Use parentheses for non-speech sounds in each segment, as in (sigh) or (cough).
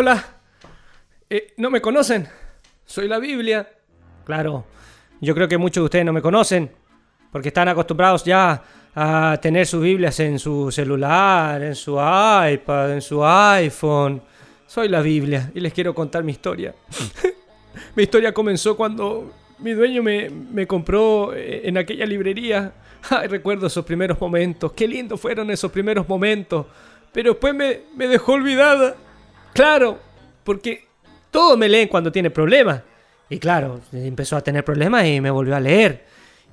Hola. Eh, ¿No me conocen? Soy la Biblia. Claro, yo creo que muchos de ustedes no me conocen, porque están acostumbrados ya a tener sus Biblias en su celular, en su iPad, en su iPhone. Soy la Biblia y les quiero contar mi historia. (laughs) mi historia comenzó cuando mi dueño me, me compró eh, en aquella librería. Recuerdo esos primeros momentos. Qué lindos fueron esos primeros momentos. Pero después me, me dejó olvidada. Claro, porque todos me leen cuando tiene problemas. Y claro, empezó a tener problemas y me volvió a leer.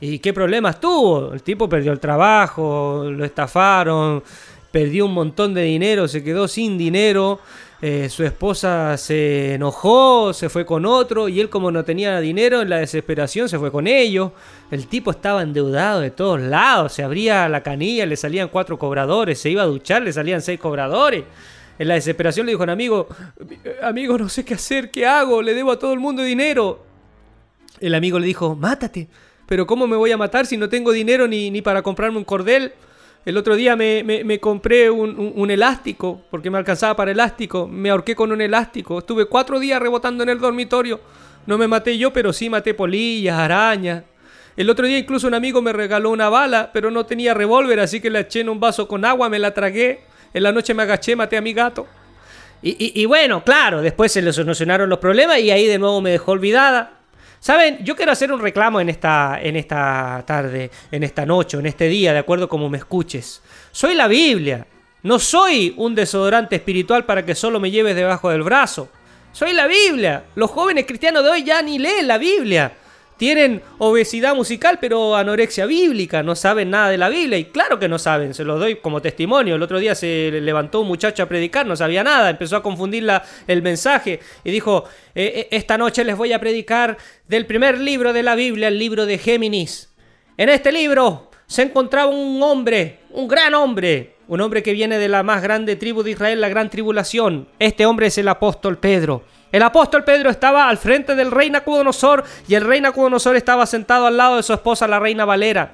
¿Y qué problemas tuvo? El tipo perdió el trabajo, lo estafaron, perdió un montón de dinero, se quedó sin dinero. eh, su esposa se enojó, se fue con otro y él como no tenía dinero en la desesperación se fue con ellos. El tipo estaba endeudado de todos lados, se abría la canilla, le salían cuatro cobradores, se iba a duchar, le salían seis cobradores. En la desesperación le dijo a un amigo, amigo, no sé qué hacer, ¿qué hago? Le debo a todo el mundo dinero. El amigo le dijo, mátate. Pero ¿cómo me voy a matar si no tengo dinero ni, ni para comprarme un cordel? El otro día me, me- compré un, un- un elástico, porque me alcanzaba para elástico. Me ahorqué con un elástico. Estuve cuatro días rebotando en el dormitorio. No me maté yo, pero sí maté polillas, arañas. El otro día incluso un amigo me regaló una bala, pero no tenía revólver, así que la eché en un vaso con agua, me la tragué. En la noche me agaché, maté a mi gato. Y, bueno, claro, después se le solucionaron los problemas y ahí de nuevo me dejó olvidada. Saben, yo quiero hacer un reclamo en esta, en esta tarde, en esta noche, en este día, de acuerdo como me escuches. Soy la Biblia. No soy un desodorante espiritual para que solo me lleves debajo del brazo. Soy la Biblia. Los jóvenes cristianos de hoy ya ni leen la Biblia. Tienen obesidad musical, pero anorexia bíblica. No saben nada de la Biblia. Y claro que no saben, se los doy como testimonio. El otro día se levantó un muchacho a predicar, no sabía nada. Empezó a confundir la- el mensaje y dijo: "Eh, eh, Esta noche les voy a predicar del primer libro de la Biblia, el libro de Géminis. En este libro se encontraba un hombre, un gran hombre, un hombre que viene de la más grande tribu de Israel, la gran tribulación. Este hombre es el apóstol Pedro. El apóstol Pedro estaba al frente del rey Nabucodonosor y el rey Nabucodonosor estaba sentado al lado de su esposa, la reina Valera.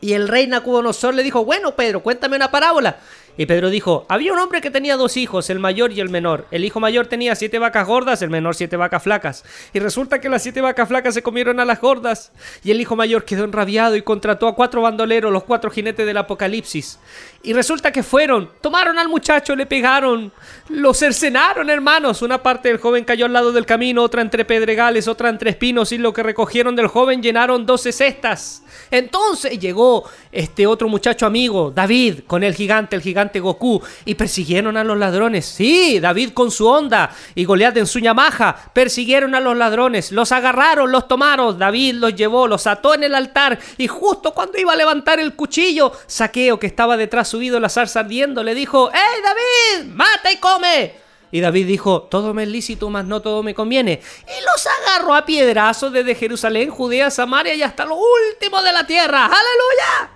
Y el rey Nabucodonosor le dijo, bueno Pedro, cuéntame una parábola. Y Pedro dijo, había un hombre que tenía dos hijos, el mayor y el menor. El hijo mayor tenía siete vacas gordas, el menor siete vacas flacas. Y resulta que las siete vacas flacas se comieron a las gordas. Y el hijo mayor quedó enrabiado y contrató a cuatro bandoleros, los cuatro jinetes del apocalipsis. Y resulta que fueron, tomaron al muchacho, le pegaron, lo cercenaron, hermanos. Una parte del joven cayó al lado del camino, otra entre pedregales, otra entre espinos, y lo que recogieron del joven llenaron doce cestas. Entonces llegó este otro muchacho amigo, David, con el gigante, el gigante Goku, y persiguieron a los ladrones. Sí, David con su onda y Goliat en su Yamaha persiguieron a los ladrones, los agarraron, los tomaron. David los llevó, los ató en el altar, y justo cuando iba a levantar el cuchillo, Saqueo, que estaba detrás subido la zarza ardiendo, le dijo: ¡Ey, David! ¡Mata y come! Y David dijo, todo me es lícito, mas no todo me conviene. Y los agarró a piedrazos desde Jerusalén, Judea, Samaria y hasta lo último de la tierra. ¡Aleluya!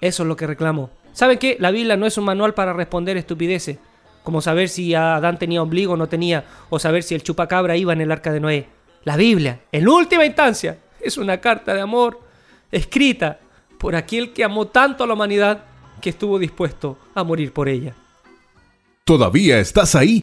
Eso es lo que reclamo. ¿Saben qué? La Biblia no es un manual para responder estupideces, como saber si Adán tenía ombligo o no tenía, o saber si el chupacabra iba en el arca de Noé. La Biblia, en última instancia, es una carta de amor escrita por aquel que amó tanto a la humanidad que estuvo dispuesto a morir por ella. ¿Todavía estás ahí?